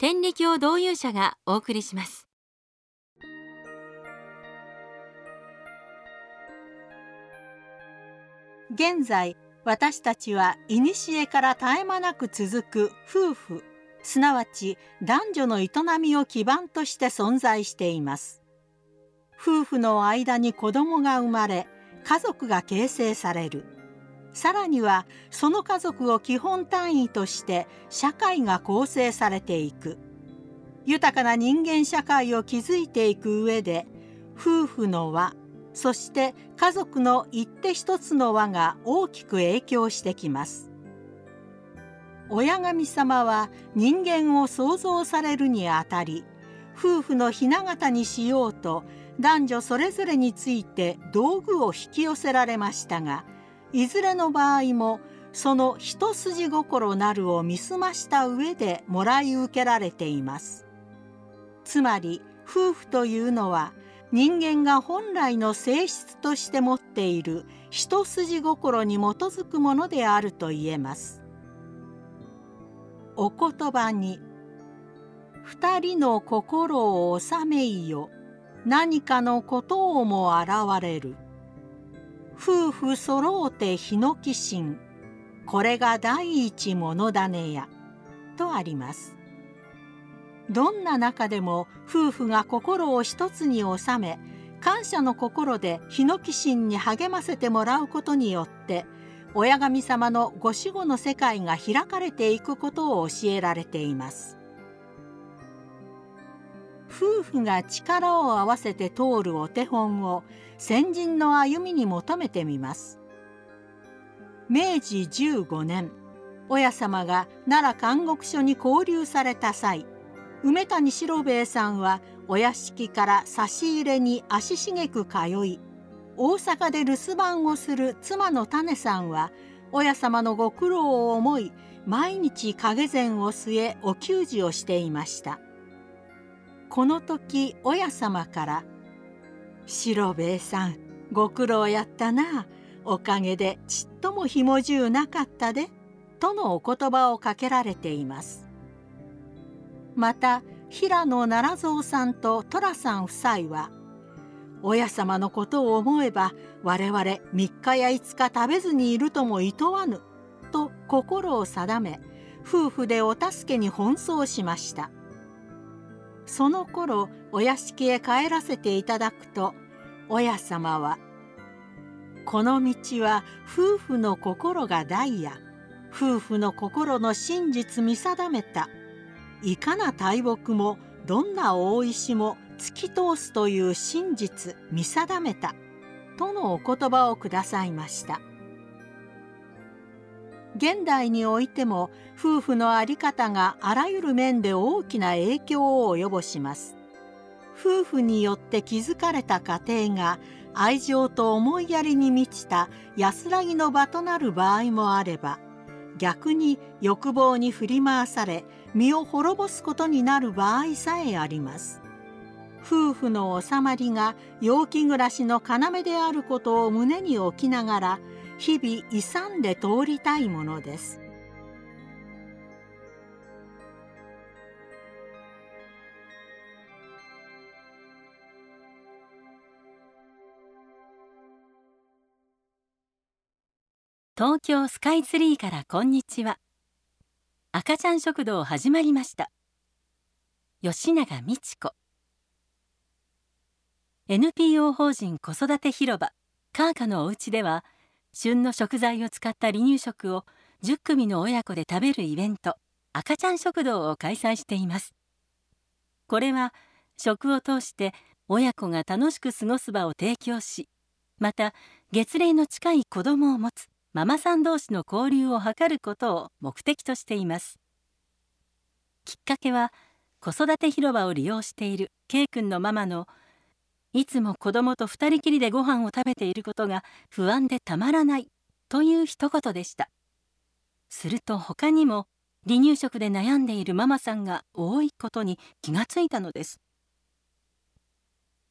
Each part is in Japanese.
天理教導入者がお送りします。現在私たちは古から絶え間なく続く夫婦すなわち男女の営みを基盤として存在しています。夫婦の間に子供が生まれ家族が形成される。さらにはその家族を基本単位として社会が構成されていく。豊かな人間社会を築いていく上で夫婦の輪そして家族の一手一つの輪が大きく影響してきます。親神様は人間を創造されるにあたり夫婦の雛形にしようと男女それぞれについて道具を引き寄せられましたがいずれの場合もその一筋心なるを見澄ました上でもらい受けられています。つまり夫婦というのは人間が本来の性質として持っている一筋心に基づくものであると言えます。お言葉に「二人の心を収めいよ何かのことをも現れる」夫婦揃うてヒノキ心。これが第一ものだねや。とあります。どんな中でも夫婦が心を一つに収め感謝の心でヒノキ心に励ませてもらうことによって親神様のご守護の世界が開かれていくことを教えられています。夫婦が力を合わせて通るお手本を先人の歩みに求めてみます。明治15年親様が奈良監獄所に交流された際梅谷四郎兵衛さんはお屋敷から差し入れに足しげく通い大阪で留守番をする妻の種さんは親様のご苦労を思い毎日影膳を据えお給仕をしていました。この時親様から四兵衛さんご苦労やったなおかげでちっともひもじゅうなかったで」とのお言葉をかけられています。また平野奈良蔵さんと寅さん夫妻は「親様のことを思えば我々3日や5日食べずにいるともいとわぬ」と心を定め夫婦でお助けに奔走しました。その頃お屋敷へ帰らせていただくと親様は「この道は夫婦の心が大や夫婦の心の真実見定めたいかな大木もどんな大石も突き通すという真実見定めた」とのお言葉をくださいました。現代においても夫婦の在り方があらゆる面で大きな影響を及ぼします。夫婦によって築かれた家庭が愛情と思いやりに満ちた安らぎの場となる場合もあれば逆に欲望に振り回され身を滅ぼすことになる場合さえあります。夫婦の収まりが陽気暮らしの要であることを胸に置きながら日々勇んで通りたいものです。東京スカイツリーからこんにちは。赤ちゃん食堂始まりました。吉永美智子。NPO 法人子育て広場カーカのおうちでは旬の食材を使った離乳食を10組の親子で食べるイベント赤ちゃん食堂を開催しています。これは食を通して親子が楽しく過ごす場を提供しまた月齢の近い子どもを持つママさん同士の交流を図ることを目的としています。きっかけは子育て広場を利用している K 君のママのいつも子供と二人きりでご飯を食べていることが不安でたまらないという一言でした。すると他にも離乳食で悩んでいるママさんが多いことに気がついたのです。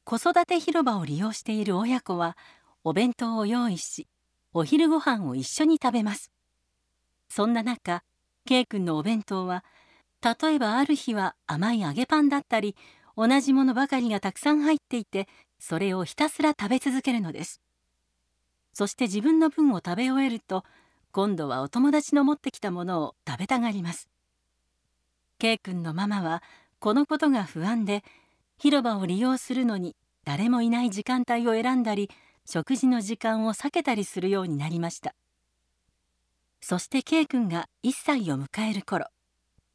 子育て広場を利用している親子はお弁当を用意しお昼ご飯を一緒に食べます。そんな中 K 君のお弁当は例えばある日は甘い揚げパンだったり同じものばかりがたくさん入っていてそれをひたすら食べ続けるのです。そして自分の分を食べ終えると今度はお友達の持ってきたものを食べたがります。K 君のママはこのことが不安で広場を利用するのに誰もいない時間帯を選んだり食事の時間を避けたりするようになりました。そして K 君が1歳を迎える頃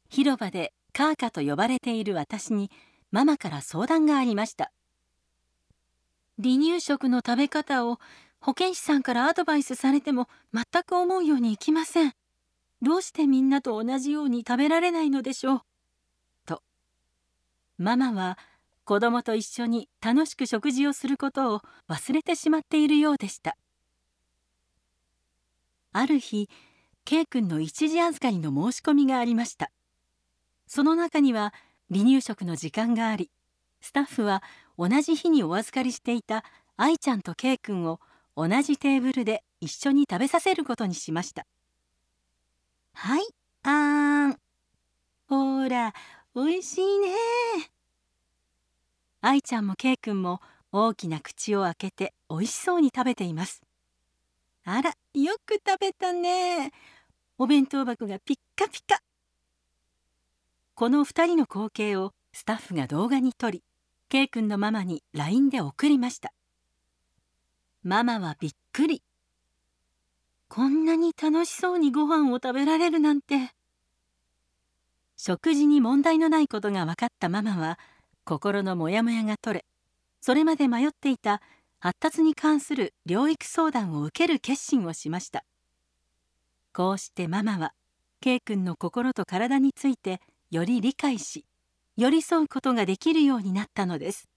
広場でカーカと呼ばれている私にママから相談がありました。離乳食の食べ方を保健師さんからアドバイスされても全く思うようにいきません。どうしてみんなと同じように食べられないのでしょう？と。ママは子供と一緒に楽しく食事をすることを忘れてしまっているようでした。ある日 K 君の一時預かりの申し込みがありました。その中には離乳食の時間がありスタッフは同じ日にお預かりしていた愛ちゃんと K 君を同じテーブルで一緒に食べさせることにしました。はいあーんほらおいしいね。愛ちゃんも K 君も大きな口を開けて美味しそうに食べています。あらよく食べたね。お弁当箱がピッカピカこの2人の光景をスタッフが動画に撮り K 君のママに LINE で送りました。ママはびっくり。こんなに楽しそうにご飯を食べられるなんて。食事に問題のないことが分かったママは心のモヤモヤが取れそれまで迷っていた発達に関する療育相談を受ける決心をしました。こうしてママは K 君の心と体についてより理解し寄り添うことができるようになったのです。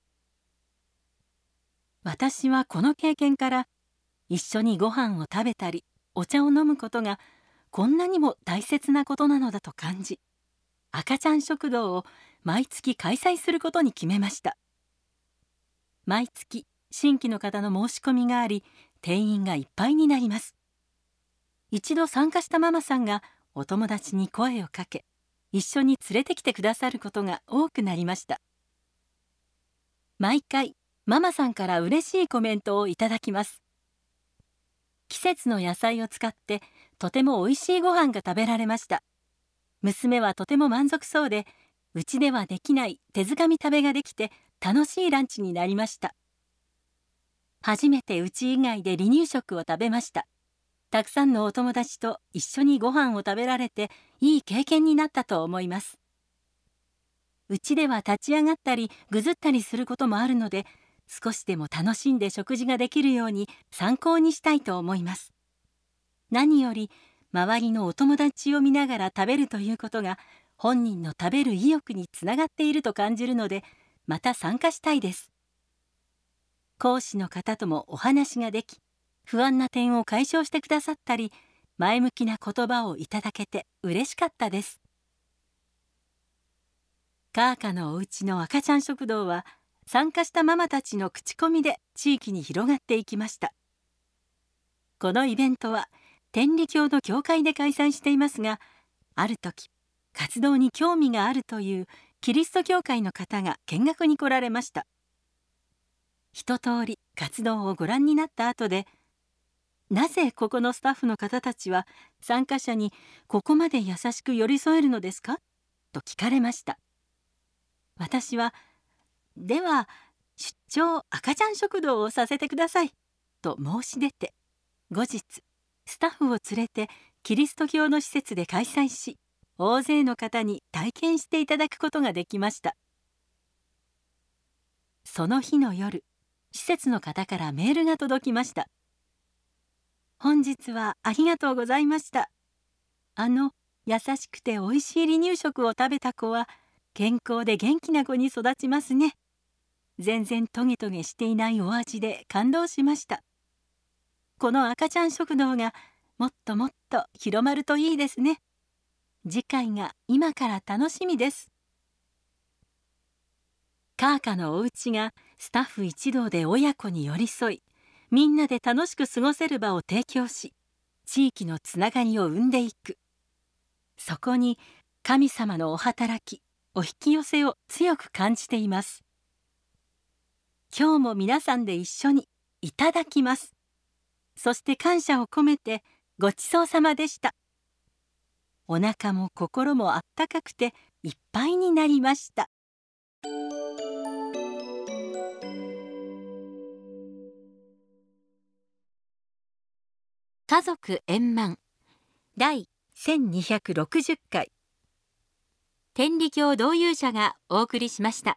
私はこの経験から一緒にご飯を食べたりお茶を飲むことがこんなにも大切なことなのだと感じ赤ちゃん食堂を毎月開催することに決めました。毎月新規の方の申し込みがあり定員がいっぱいになります。一度参加したママさんがお友達に声をかけ一緒に連れてきてくださることが多くなりました。毎回ママさんから嬉しいコメントをいただきます。季節の野菜を使ってとても美味しいご飯が食べられました。娘はとても満足そうでうちではできない手づかみ食べができて楽しいランチになりました。初めてうち以外で離乳食を食べました。たくさんのお友達と一緒にご飯を食べられていい経験になったと思います。うちでは立ち上がったりぐずったりすることもあるので少しでも楽しんで食事ができるように参考にしたいと思います。何より周りのお友達を見ながら食べるということが本人の食べる意欲につながっていると感じるのでまた参加したいです。講師の方ともお話ができ不安な点を解消してくださったり前向きな言葉をいただけて嬉しかったです。カーカのおうちの赤ちゃん食堂は参加したママたちの口コミで地域に広がっていきました。このイベントは天理教の教会で開催していますがある時活動に興味があるというキリスト教会の方が見学に来られました。一通り活動をご覧になった後でなぜここのスタッフの方たちは参加者にここまで優しく寄り添えるのですか？と聞かれました。私はでは出張赤ちゃん食堂をさせてくださいと申し出て後日スタッフを連れてキリスト教の施設で開催し大勢の方に体験していただくことができました。その日の夜施設の方からメールが届きました。本日はありがとうございました。あの優しくて美味しい離乳食を食べた子は健康で元気な子に育ちますね。全然トゲトゲしていないお味で感動しました。この赤ちゃん食堂がもっともっと広まるといいですね。次回が今から楽しみです。カーカのお家がスタッフ一同で親子に寄り添いみんなで楽しく過ごせる場を提供し地域のつながりを生んでいく。そこに神様のお働きお引き寄せを強く感じています。今日も皆さんで一緒にいただきます。そして感謝を込めてごちそうさまでした。お腹も心もあったかくていっぱいになりました。家族円満第1260回天理教導遊者がお送りしました。